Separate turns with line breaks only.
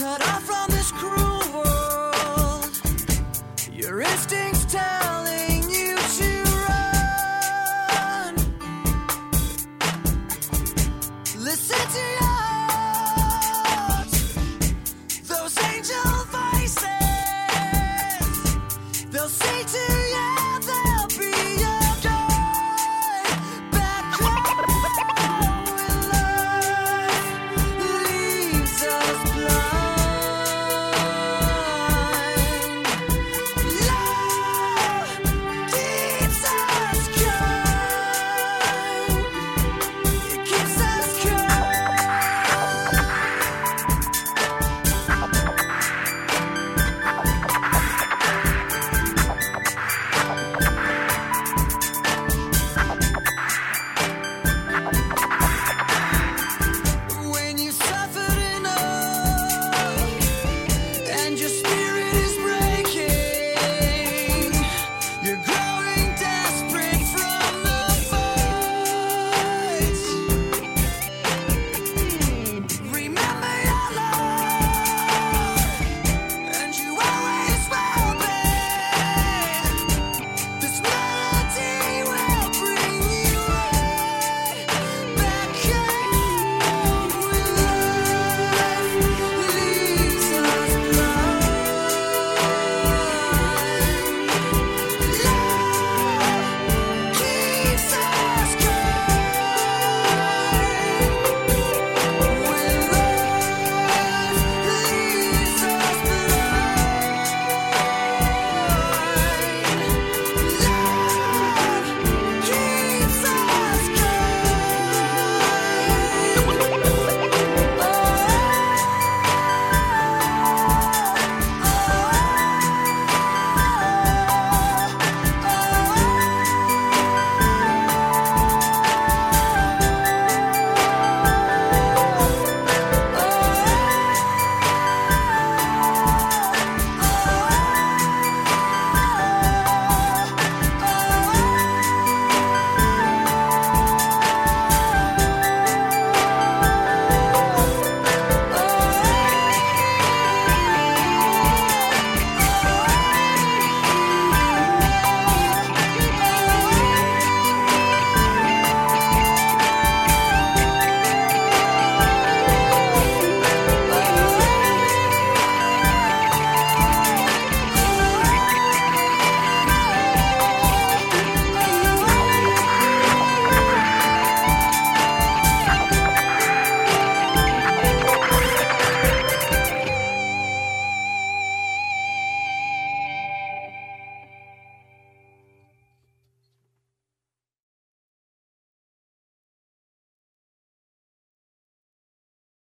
cut off from this cruel world. You're drifting.